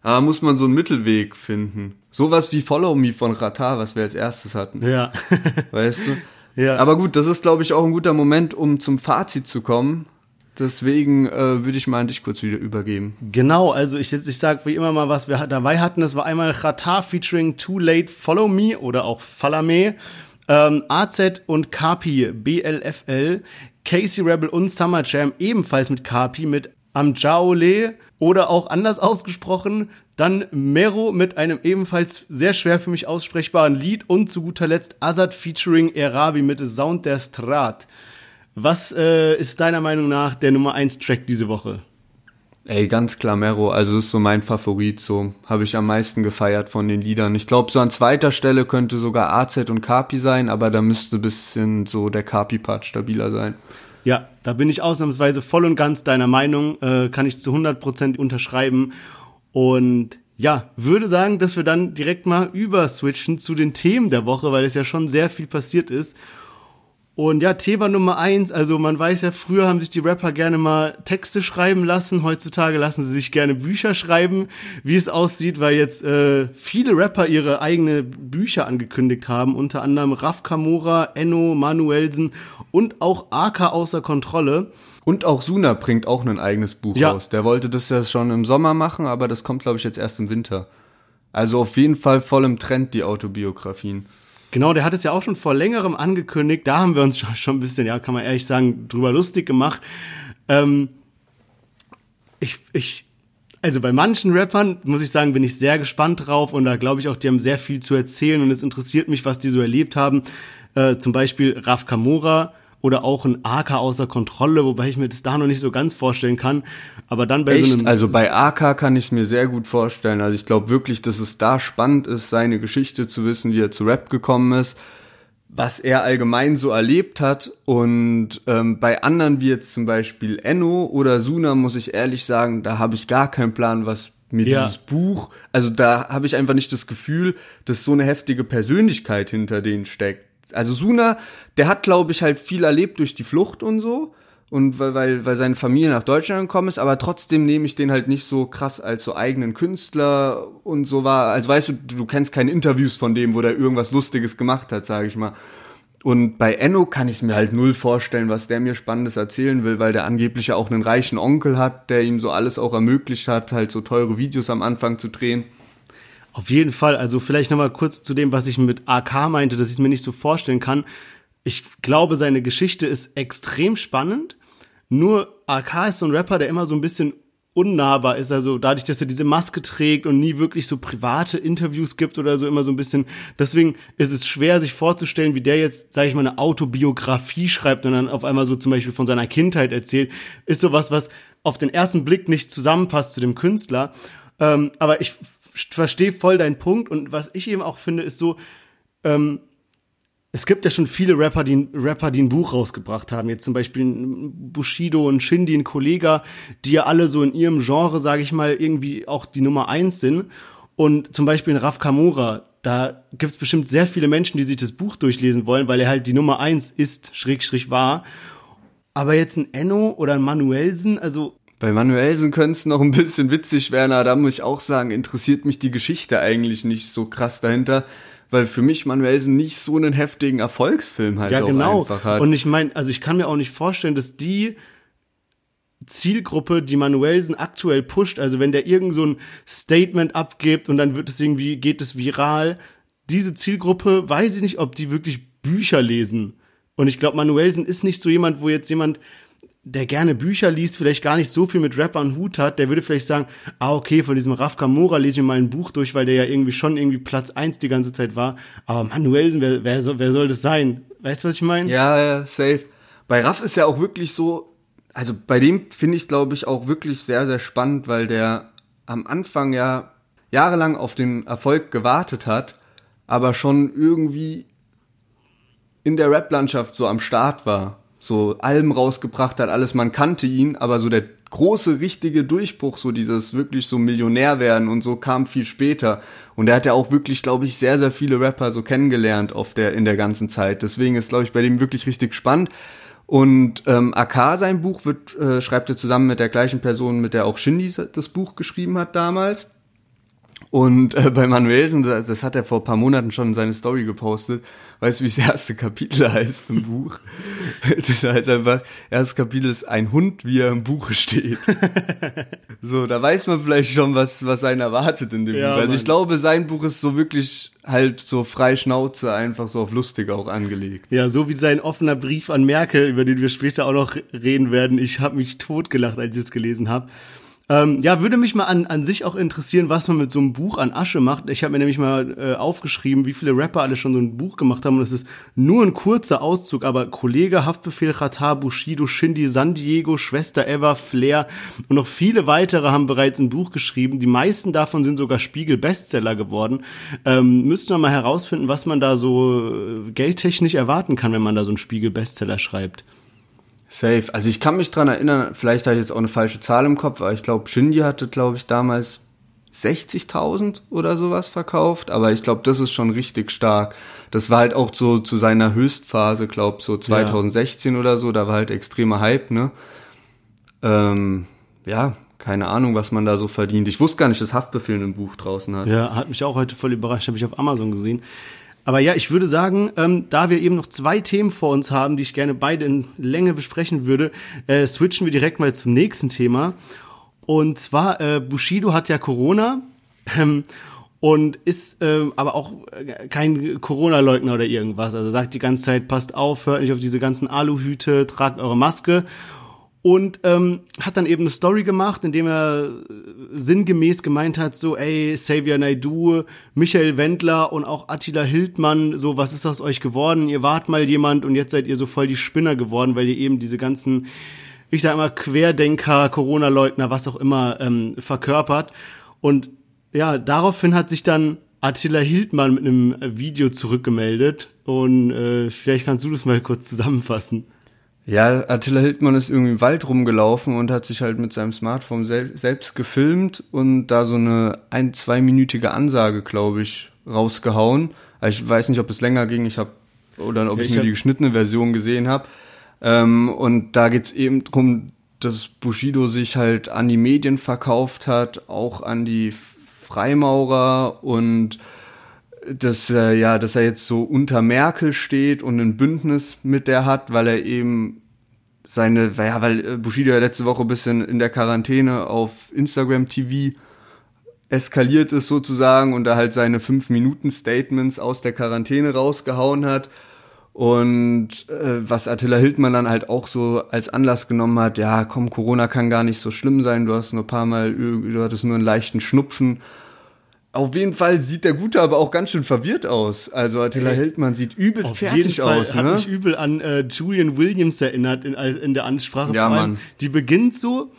Aber muss man so einen Mittelweg finden. Sowas wie Follow Me von Rata, was wir als erstes hatten. Ja. weißt du? Ja. Aber gut, das ist, glaube ich, auch ein guter Moment, um zum Fazit zu kommen. Deswegen äh, würde ich mal an dich kurz wieder übergeben. Genau, also ich, ich sage wie immer mal, was wir dabei hatten. Das war einmal Chata featuring Too Late Follow Me oder auch Falame, ähm, AZ und Kapi BLFL, Casey Rebel und Summer Jam ebenfalls mit Kapi mit Amjaole oder auch anders ausgesprochen, dann Mero mit einem ebenfalls sehr schwer für mich aussprechbaren Lied und zu guter Letzt Azad featuring Erabi mit Sound der Strat. Was äh, ist deiner Meinung nach der Nummer 1 Track diese Woche? Ey, ganz klar Mero, also ist so mein Favorit, so habe ich am meisten gefeiert von den Liedern. Ich glaube, so an zweiter Stelle könnte sogar AZ und Kapi sein, aber da müsste bisschen so der Kapi-Part stabiler sein. Ja, da bin ich ausnahmsweise voll und ganz deiner Meinung, äh, kann ich zu 100% unterschreiben. Und ja, würde sagen, dass wir dann direkt mal überswitchen zu den Themen der Woche, weil es ja schon sehr viel passiert ist. Und ja, Thema Nummer eins, also man weiß ja, früher haben sich die Rapper gerne mal Texte schreiben lassen, heutzutage lassen sie sich gerne Bücher schreiben, wie es aussieht, weil jetzt äh, viele Rapper ihre eigene Bücher angekündigt haben, unter anderem Raf Kamora, Enno, Manuelsen und auch AK außer Kontrolle. Und auch Suna bringt auch ein eigenes Buch ja. raus. Der wollte das ja schon im Sommer machen, aber das kommt, glaube ich, jetzt erst im Winter. Also auf jeden Fall voll im Trend, die Autobiografien. Genau, der hat es ja auch schon vor längerem angekündigt. Da haben wir uns schon, ein bisschen, ja, kann man ehrlich sagen, drüber lustig gemacht. Ähm, ich, ich, also bei manchen Rappern, muss ich sagen, bin ich sehr gespannt drauf und da glaube ich auch, die haben sehr viel zu erzählen und es interessiert mich, was die so erlebt haben. Äh, zum Beispiel Raf Kamora oder auch ein AK außer Kontrolle, wobei ich mir das da noch nicht so ganz vorstellen kann. Aber dann bei Echt? so einem. Also bei AK kann ich es mir sehr gut vorstellen. Also ich glaube wirklich, dass es da spannend ist, seine Geschichte zu wissen, wie er zu Rap gekommen ist, was er allgemein so erlebt hat. Und ähm, bei anderen wie jetzt zum Beispiel Enno oder Suna, muss ich ehrlich sagen, da habe ich gar keinen Plan, was mir ja. dieses Buch, also da habe ich einfach nicht das Gefühl, dass so eine heftige Persönlichkeit hinter denen steckt also Suna, der hat, glaube ich, halt viel erlebt durch die Flucht und so. Und weil, weil, weil seine Familie nach Deutschland gekommen ist, aber trotzdem nehme ich den halt nicht so krass als so eigenen Künstler und so war. Also weißt du, du kennst keine Interviews von dem, wo der irgendwas Lustiges gemacht hat, sage ich mal. Und bei Enno kann ich es mir halt null vorstellen, was der mir Spannendes erzählen will, weil der angeblich ja auch einen reichen Onkel hat, der ihm so alles auch ermöglicht hat, halt so teure Videos am Anfang zu drehen. Auf jeden Fall. Also vielleicht nochmal kurz zu dem, was ich mit AK meinte, dass ich es mir nicht so vorstellen kann. Ich glaube, seine Geschichte ist extrem spannend. Nur AK ist so ein Rapper, der immer so ein bisschen unnahbar ist. Also dadurch, dass er diese Maske trägt und nie wirklich so private Interviews gibt oder so immer so ein bisschen. Deswegen ist es schwer, sich vorzustellen, wie der jetzt, sage ich mal, eine Autobiografie schreibt und dann auf einmal so zum Beispiel von seiner Kindheit erzählt. Ist sowas, was auf den ersten Blick nicht zusammenpasst zu dem Künstler. Ähm, aber ich verstehe voll deinen Punkt und was ich eben auch finde, ist so, ähm, es gibt ja schon viele Rapper, die, Rapper, die ein Buch rausgebracht haben. Jetzt zum Beispiel Bushido und Shindy, ein Kollega, die ja alle so in ihrem Genre, sage ich mal, irgendwie auch die Nummer eins sind. Und zum Beispiel in Raf Kamura, da gibt's bestimmt sehr viele Menschen, die sich das Buch durchlesen wollen, weil er halt die Nummer eins ist, Schrägstrich war. Aber jetzt ein Enno oder ein Manuelsen, also bei Manuelsen könnte es noch ein bisschen witzig werden, aber da muss ich auch sagen, interessiert mich die Geschichte eigentlich nicht so krass dahinter weil für mich Manuelsen nicht so einen heftigen Erfolgsfilm halt ja, auch genau. einfach hat. Und ich meine, also ich kann mir auch nicht vorstellen, dass die Zielgruppe, die Manuelsen aktuell pusht, also wenn der irgend so ein Statement abgibt und dann wird es irgendwie, geht es viral, diese Zielgruppe, weiß ich nicht, ob die wirklich Bücher lesen. Und ich glaube, Manuelsen ist nicht so jemand, wo jetzt jemand der gerne Bücher liest, vielleicht gar nicht so viel mit Rappern Hut hat, der würde vielleicht sagen, ah, okay, von diesem Raf Kamora lese ich mal ein Buch durch, weil der ja irgendwie schon irgendwie Platz eins die ganze Zeit war. Aber Manuelsen, wer, wer, soll, wer soll das sein? Weißt du, was ich meine? Ja, ja, safe. Bei Raff ist ja auch wirklich so, also bei dem finde ich es, glaube ich, auch wirklich sehr, sehr spannend, weil der am Anfang ja jahrelang auf den Erfolg gewartet hat, aber schon irgendwie in der Rap-Landschaft so am Start war so Alben rausgebracht hat, alles, man kannte ihn, aber so der große, richtige Durchbruch, so dieses wirklich so Millionär werden und so kam viel später. Und er hat ja auch wirklich, glaube ich, sehr, sehr viele Rapper so kennengelernt auf der, in der ganzen Zeit. Deswegen ist, glaube ich, bei dem wirklich richtig spannend. Und ähm, AK, sein Buch, wird, äh, schreibt er zusammen mit der gleichen Person, mit der auch Shindy das Buch geschrieben hat damals. Und äh, bei Manuelsen, das, das hat er vor paar Monaten schon in seine Story gepostet, weißt du, wie das erste Kapitel heißt im Buch? Das heißt einfach, erstes Kapitel ist ein Hund, wie er im Buche steht. so, da weiß man vielleicht schon, was, was einen erwartet in dem Ja, Buch. Also Mann. ich glaube, sein Buch ist so wirklich halt so frei Schnauze, einfach so auf lustig auch angelegt. Ja, so wie sein offener Brief an Merkel, über den wir später auch noch reden werden. Ich habe mich totgelacht, als ich es gelesen habe. Ähm, ja, würde mich mal an, an sich auch interessieren, was man mit so einem Buch an Asche macht. Ich habe mir nämlich mal äh, aufgeschrieben, wie viele Rapper alle schon so ein Buch gemacht haben. Und es ist nur ein kurzer Auszug, aber Kollege, Haftbefehl, Qatar, Bushido, Shindy, San Diego, Schwester Eva, Flair und noch viele weitere haben bereits ein Buch geschrieben. Die meisten davon sind sogar Spiegel-Bestseller geworden. Ähm, müssten wir mal herausfinden, was man da so äh, geldtechnisch erwarten kann, wenn man da so einen Spiegel-Bestseller schreibt. Safe. Also ich kann mich dran erinnern, vielleicht habe ich jetzt auch eine falsche Zahl im Kopf, aber ich glaube, Shindy hatte, glaube ich, damals 60.000 oder sowas verkauft, aber ich glaube, das ist schon richtig stark. Das war halt auch so zu seiner Höchstphase, glaube so 2016 oder so, da war halt extremer Hype, ne? Ähm, ja, keine Ahnung, was man da so verdient. Ich wusste gar nicht, dass Haftbefehl ein Buch draußen hat. Ja, hat mich auch heute voll überrascht, habe ich auf Amazon gesehen. Aber ja, ich würde sagen, ähm, da wir eben noch zwei Themen vor uns haben, die ich gerne beide in Länge besprechen würde, äh, switchen wir direkt mal zum nächsten Thema. Und zwar, äh, Bushido hat ja Corona ähm, und ist ähm, aber auch äh, kein Corona-Leugner oder irgendwas. Also sagt die ganze Zeit, passt auf, hört nicht auf diese ganzen Aluhüte, tragt eure Maske. Und ähm, hat dann eben eine Story gemacht, in dem er äh, sinngemäß gemeint hat, so, ey, Xavier Naidoo, Michael Wendler und auch Attila Hildmann, so, was ist aus euch geworden? Ihr wart mal jemand und jetzt seid ihr so voll die Spinner geworden, weil ihr eben diese ganzen, ich sag mal, Querdenker, Corona-Leugner, was auch immer, ähm, verkörpert. Und ja, daraufhin hat sich dann Attila Hildmann mit einem Video zurückgemeldet. Und äh, vielleicht kannst du das mal kurz zusammenfassen. Ja, Attila Hildmann ist irgendwie im Wald rumgelaufen und hat sich halt mit seinem Smartphone sel selbst gefilmt und da so eine ein-, zweiminütige Ansage, glaube ich, rausgehauen. Ich weiß nicht, ob es länger ging, ich habe oder ob Ja, ich, ich nur die geschnittene Version gesehen habe. Ähm, und da geht's eben drum, dass Bushido sich halt an die Medien verkauft hat, auch an die Freimaurer und dass äh, ja, dass er jetzt so unter Merkel steht und ein Bündnis mit der hat, weil er eben seine, ja, weil äh, Bushido ja letzte Woche ein bisschen in der Quarantäne auf Instagram TV eskaliert ist sozusagen und da halt seine 5 Minuten Statements aus der Quarantäne rausgehauen hat Und äh, was Attila Hildmann dann halt auch so als Anlass genommen hat, ja, komm, Corona kann gar nicht so schlimm sein, du hast nur ein paar Mal, du hattest nur einen leichten Schnupfen. Auf jeden Fall sieht der Gute aber auch ganz schön verwirrt aus. Also Attila Ey, Hildmann sieht übelst Auf fertig jeden Fall aus, hat ne? mich übel an äh, Julian Williams erinnert in, in der Ansprache. Ja, Mann. Die beginnt so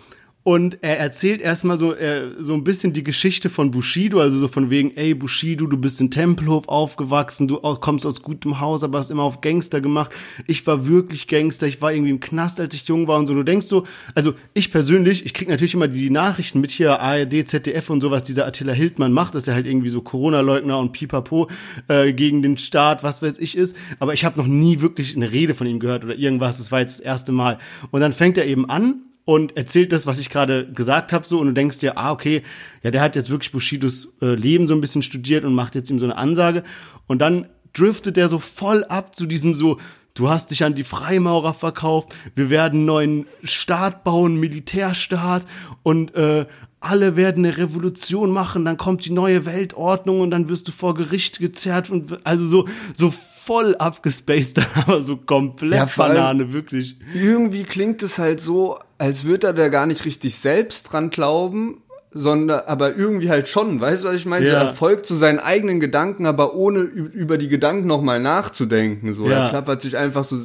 und er erzählt erstmal so, äh, so ein bisschen die Geschichte von Bushido, also so von wegen, ey Bushido, du bist in Tempelhof aufgewachsen, du kommst aus gutem Haus, aber hast immer auf Gangster gemacht. Ich war wirklich Gangster, ich war irgendwie im Knast, als ich jung war und so. Du denkst so, also ich persönlich, ich krieg natürlich immer die Nachrichten mit hier ARD, ZDF und sowas, dieser Attila Hildmann macht, dass er halt irgendwie so Corona-Leugner und Pipapo äh, gegen den Staat, was weiß ich ist. Aber ich habe noch nie wirklich eine Rede von ihm gehört oder irgendwas. Das war jetzt das erste Mal. Und dann fängt er eben an und erzählt das, was ich gerade gesagt habe, so und du denkst dir, ah, okay, ja, der hat jetzt wirklich Bushidos äh, Leben so ein bisschen studiert und macht jetzt ihm so eine Ansage. Und dann driftet er so voll ab zu diesem so, du hast dich an die Freimaurer verkauft, wir werden einen neuen Staat bauen, Militärstaat und äh, alle werden eine Revolution machen, dann kommt die neue Weltordnung und dann wirst du vor Gericht gezerrt und also so, so voll abgespaced, aber so komplett Ja, Banane, wirklich. Irgendwie klingt es halt so, als würde er da gar nicht richtig selbst dran glauben, sondern aber irgendwie halt schon, weißt du, was ich meine? Ja. Er folgt zu seinen eigenen Gedanken, aber ohne über die Gedanken nochmal nachzudenken. So, Ja. er klappert sich einfach so.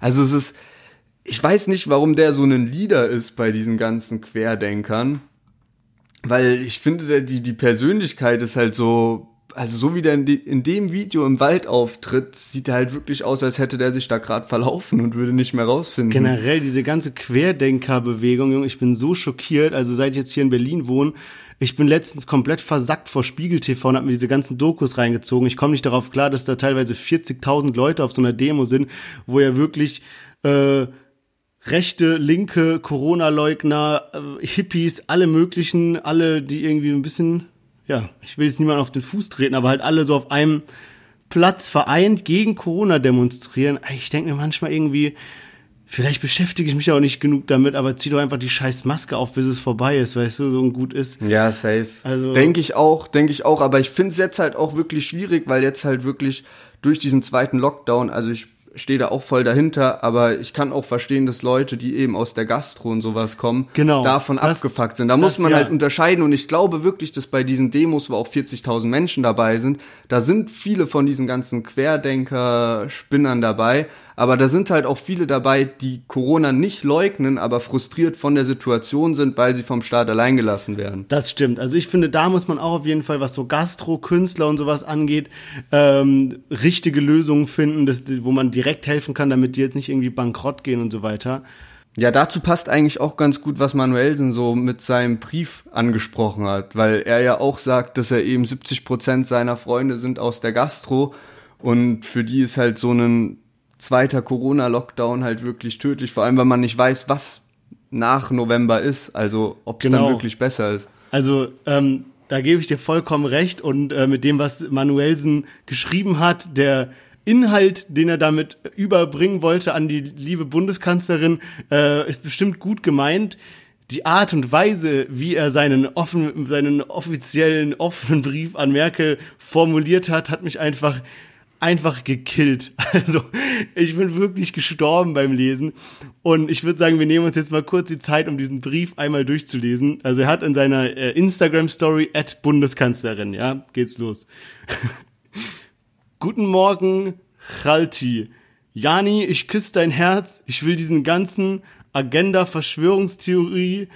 Also es ist, ich weiß nicht, warum der so ein Leader ist bei diesen ganzen Querdenkern. Weil ich finde, die, die Persönlichkeit ist halt so, also so wie der in, in dem Video im Wald auftritt, sieht er halt wirklich aus, als hätte der sich da gerade verlaufen und würde nicht mehr rausfinden. Generell diese ganze Querdenkerbewegung, Junge, ich bin so schockiert. Also seit ich jetzt hier in Berlin wohne, ich bin letztens komplett versackt vor Spiegel TV und hab mir diese ganzen Dokus reingezogen. Ich komme nicht darauf klar, dass da teilweise 40.000 Leute auf so einer Demo sind, wo ja wirklich äh, rechte, linke, Corona-Leugner, äh, Hippies, alle möglichen, alle, die irgendwie ein bisschen, ja, ich will jetzt niemand auf den Fuß treten, aber halt alle so auf einem Platz vereint gegen Corona demonstrieren. Ich denke mir manchmal irgendwie, vielleicht beschäftige ich mich auch nicht genug damit, aber zieh doch einfach die scheiß Maske auf, bis es vorbei ist, weißt du, so ein gut ist. Ja, safe. Also- denke ich auch, denke ich auch, aber ich finde es jetzt halt auch wirklich schwierig, weil jetzt halt wirklich durch diesen zweiten Lockdown, also ich stehe da auch voll dahinter, aber ich kann auch verstehen, dass Leute, die eben aus der Gastro und sowas kommen, Genau. davon Das- abgefuckt sind. Da das muss man ja. halt unterscheiden und ich glaube wirklich, dass bei diesen Demos, wo auch 40.000 Menschen dabei sind, da sind viele von diesen ganzen Querdenker-Spinnern dabei, aber da sind halt auch viele dabei, die Corona nicht leugnen, aber frustriert von der Situation sind, weil sie vom Staat allein gelassen werden. Das stimmt. Also ich finde, da muss man auch auf jeden Fall, was so Gastro, Künstler und sowas angeht, ähm, richtige Lösungen finden, dass, wo man direkt helfen kann, damit die jetzt nicht irgendwie bankrott gehen und so weiter. Ja, dazu passt eigentlich auch ganz gut, was Manuelsen so mit seinem Brief angesprochen hat, weil er ja auch sagt, dass er eben 70 Prozent seiner Freunde sind aus der Gastro und für die ist halt so ein zweiter Corona-Lockdown halt wirklich tödlich, vor allem, weil man nicht weiß, was nach November ist, also ob es Genau. dann wirklich besser ist. Also ähm, da gebe ich dir vollkommen recht und äh, mit dem, was Manuelsen geschrieben hat, der Inhalt, den er damit überbringen wollte an die liebe Bundeskanzlerin, äh, ist bestimmt gut gemeint. Die Art und Weise, wie er seinen, offen, seinen offiziellen offenen Brief an Merkel formuliert hat, hat mich einfach einfach gekillt. Also ich bin wirklich gestorben beim Lesen. Und ich würde sagen, wir nehmen uns jetzt mal kurz die Zeit, um diesen Brief einmal durchzulesen. Also er hat in seiner äh, Instagram-Story at Bundeskanzlerin, ja, geht's los. Guten Morgen, Chalti. Jani, ich küsse dein Herz. Ich will diesen ganzen Agenda Verschwörungstheorie,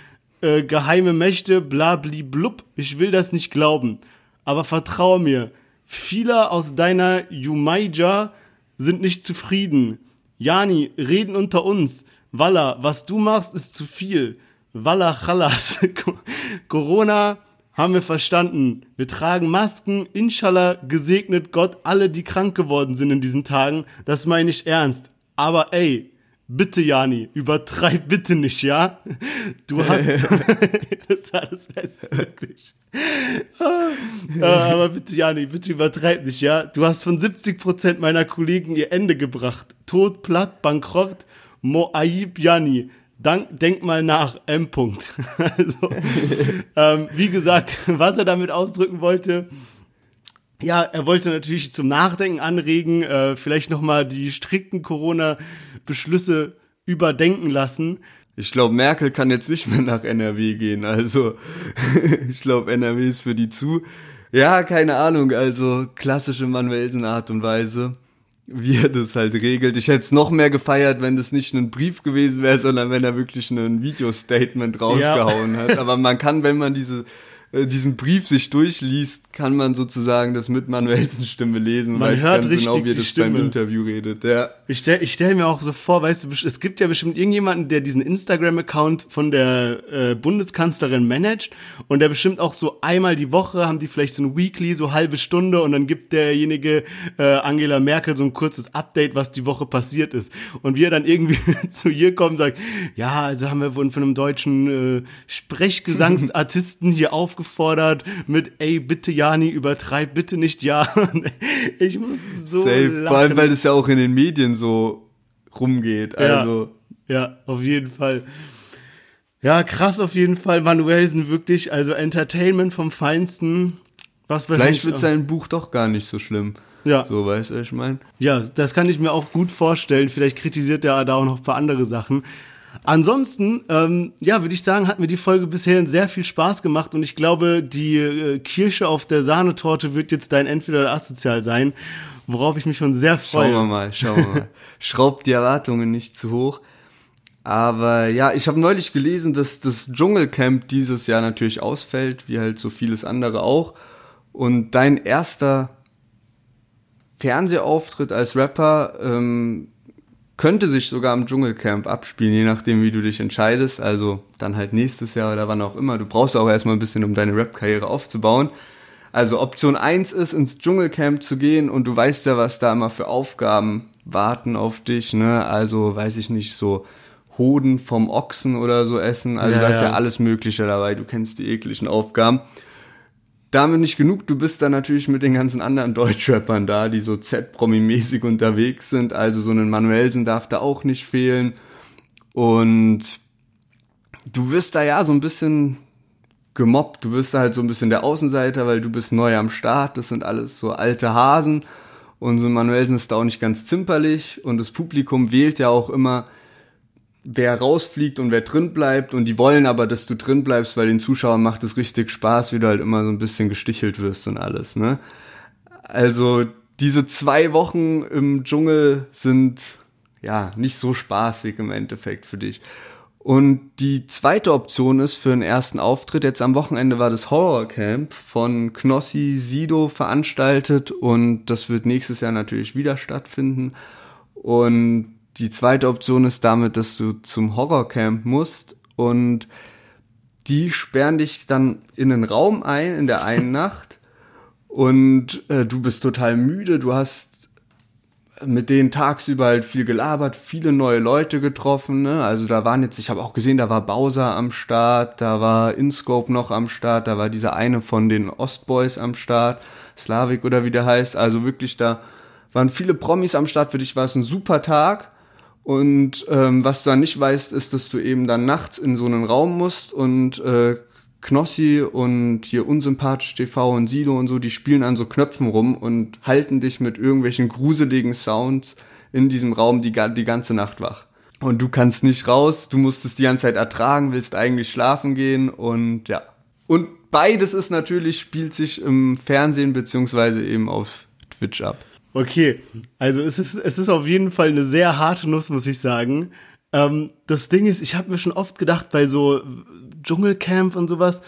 äh, geheime Mächte, bla blub. Ich will das nicht glauben. Aber vertrau mir, viele aus deiner Jumaija sind nicht zufrieden. Jani, reden unter uns. Walla, was du machst, ist zu viel. Walla Chalas. Corona haben wir verstanden. Wir tragen Masken. Inshallah gesegnet Gott alle, die krank geworden sind in diesen Tagen. Das meine ich ernst. Aber ey, bitte Jani, übertreib bitte nicht, ja? Du hast, das war das Beste, wirklich. Äh, aber bitte, Jani, bitte übertreib nicht, ja? Du hast von 70% meiner Kollegen ihr Ende gebracht. Tod, platt, bankrott, Moaib Jani. Dank, denk mal nach, M. -Punkt. Also, ähm, wie gesagt, was er damit ausdrücken wollte, ja, er wollte natürlich zum Nachdenken anregen, äh, vielleicht nochmal die strikten Corona-Beschlüsse überdenken lassen. Ich glaube, Merkel kann jetzt nicht mehr nach NRW gehen. Also, ich glaube, NRW ist für die zu. Ja, keine Ahnung. Also, klassische Manuelsen Art und Weise, wie er das halt regelt. Ich hätte es noch mehr gefeiert, wenn das nicht ein Brief gewesen wäre, sondern wenn er wirklich ein Video-Statement rausgehauen ja. hat. Aber man kann, wenn man diese äh, diesen Brief sich durchliest, kann man sozusagen das mit Manuelsens Stimme lesen. Man hört ganz richtig genau, wie er das Stimme. beim Interview redet. Ja. Ich stelle ich stell mir auch so vor, weißt du, es gibt ja bestimmt irgendjemanden, der diesen Instagram-Account von der äh, Bundeskanzlerin managt und der bestimmt auch so einmal die Woche haben die vielleicht so ein Weekly, so halbe Stunde und dann gibt derjenige äh, Angela Merkel so ein kurzes Update, was die Woche passiert ist. Und wie er dann irgendwie zu ihr kommt und sagt, ja, also haben wir von einem deutschen äh, Sprechgesangsartisten hier aufgefahren aufgefordert mit, ey, bitte Jani, übertreib bitte nicht ja. ich muss so Safe. lachen. Vor allem, weil das ja auch in den Medien so rumgeht. Also. Ja, ja, auf jeden Fall. Ja, krass auf jeden Fall. Manuelsen wirklich, also Entertainment vom Feinsten. Was Vielleicht wird sein Buch doch gar nicht so schlimm. Ja. So, weißt du, ich meine. Ja, das kann ich mir auch gut vorstellen. Vielleicht kritisiert er da auch noch ein paar andere Sachen. Ansonsten, ähm, ja, würde ich sagen, hat mir die Folge bisher sehr viel Spaß gemacht und ich glaube, die äh, Kirsche auf der Sahnetorte wird jetzt dein Entweder oder Asozial sein, worauf ich mich schon sehr freue. Schauen wir mal, schauen wir mal. Schraubt die Erwartungen nicht zu hoch. Aber ja, ich habe neulich gelesen, dass das Dschungelcamp dieses Jahr natürlich ausfällt, wie halt so vieles andere auch. Und dein erster Fernsehauftritt als Rapper ähm, könnte sich sogar im Dschungelcamp abspielen, je nachdem, wie du dich entscheidest. Also dann halt nächstes Jahr oder wann auch immer. Du brauchst auch erstmal ein bisschen, um deine Rap-Karriere aufzubauen. Also Option 1 ist, ins Dschungelcamp zu gehen und du weißt ja, was da immer für Aufgaben warten auf dich, ne? Also, weiß ich nicht, so Hoden vom Ochsen oder so essen. Also ja, da ist ja. ja alles Mögliche dabei. Du kennst die ekligen Aufgaben damit nicht genug, du bist dann natürlich mit den ganzen anderen Deutschrappern da, die so Z-Promi-mäßig unterwegs sind. Also so ein Manuelsen darf da auch nicht fehlen. Und du wirst da ja so ein bisschen gemobbt. Du wirst da halt so ein bisschen der Außenseiter, weil du bist neu am Start. Das sind alles so alte Hasen. Und so ein Manuelsen ist da auch nicht ganz zimperlich. Und das Publikum wählt ja auch immer wer rausfliegt und wer drin bleibt und die wollen aber, dass du drin bleibst, weil den Zuschauern macht es richtig Spaß, wie du halt immer so ein bisschen gestichelt wirst und alles, ne? Also diese zwei Wochen im Dschungel sind ja nicht so spaßig im Endeffekt für dich. Und die zweite Option ist für einen ersten Auftritt. Jetzt am Wochenende war das Horror Camp von Knossi Sido veranstaltet und das wird nächstes Jahr natürlich wieder stattfinden. Und die zweite Option ist damit, dass du zum Horrorcamp musst und die sperren dich dann in einen Raum ein in der einen Nacht und äh, du bist total müde, du hast mit denen tagsüber halt viel gelabert, viele neue Leute getroffen, ne? Also da waren jetzt, ich habe auch gesehen, da war Bowser am Start, da war InScope noch am Start, da war dieser eine von den Ostboys am Start, Slavik oder wie der heißt, also wirklich da waren viele Promis am Start, für dich war es ein super Tag und ähm, was du dann nicht weißt, ist, dass du eben dann nachts in so einen Raum musst und äh, Knossi und hier unsympathisch TV und Sido und so, die spielen an so Knöpfen rum und halten dich mit irgendwelchen gruseligen Sounds in diesem Raum die, die ganze Nacht wach. Und du kannst nicht raus, du musst es die ganze Zeit ertragen, willst eigentlich schlafen gehen und ja. Und beides ist natürlich, spielt sich im Fernsehen beziehungsweise eben auf Twitch ab. Okay, also es ist, es ist auf jeden Fall eine sehr harte Nuss, muss ich sagen. Ähm, das Ding ist, ich habe mir schon oft gedacht, bei so Dschungelcamp und sowas,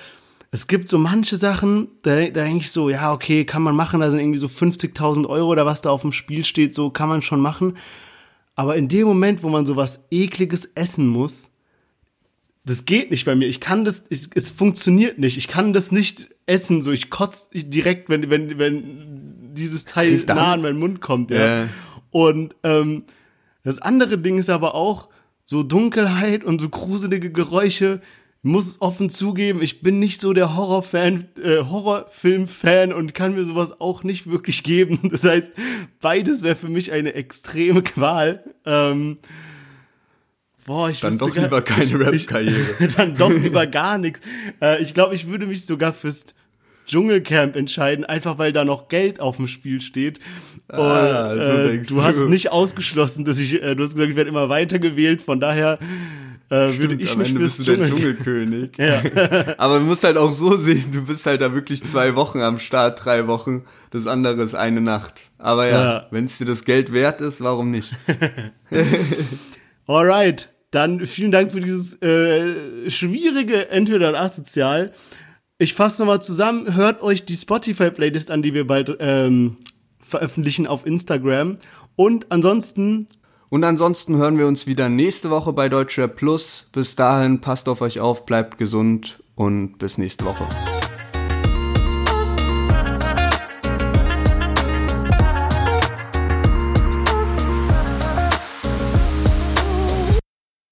es gibt so manche Sachen, da, da denke ich so, ja, okay, kann man machen, da sind irgendwie so 50.000 Euro oder was da auf dem Spiel steht, so kann man schon machen. Aber in dem Moment, wo man sowas ekliges essen muss, das geht nicht bei mir. Ich kann das, ich, es funktioniert nicht. Ich kann das nicht essen, so ich kotze direkt, wenn, wenn, wenn dieses Teil nah an meinen Mund kommt, ja. Yeah. Und ähm, das andere Ding ist aber auch so Dunkelheit und so gruselige Geräusche. Muss offen zugeben, ich bin nicht so der Horrorfan, äh, Horrorfilm-Fan und kann mir sowas auch nicht wirklich geben. Das heißt, beides wäre für mich eine extreme Qual. Ähm, Boah, ich dann doch gar, lieber keine Rap-Karriere. dann doch lieber gar nichts. Äh, ich glaube, ich würde mich sogar fürs Dschungelcamp entscheiden, einfach weil da noch Geld auf dem Spiel steht. Und Ah, so äh, denkst du hast du. nicht ausgeschlossen, dass ich, äh, du hast gesagt, ich werde immer weiter gewählt, von daher äh, würde ich Am mich Ende bist du der Dschungel Dschungelkönig. Ja. Aber du musst halt auch so sehen, du bist halt da wirklich zwei Wochen am Start, drei Wochen. Das andere ist eine Nacht. Aber ja, Ja. wenn es dir das Geld wert ist, warum nicht? Alright, dann vielen Dank für dieses äh, schwierige Entweder oder Asozial. Ich fasse nochmal zusammen, hört euch die Spotify-Playlist an, die wir bald ähm, veröffentlichen auf Instagram. Und ansonsten, Und ansonsten hören wir uns wieder nächste Woche bei Deutschrap Plus. Bis dahin, passt auf euch auf, bleibt gesund und bis nächste Woche.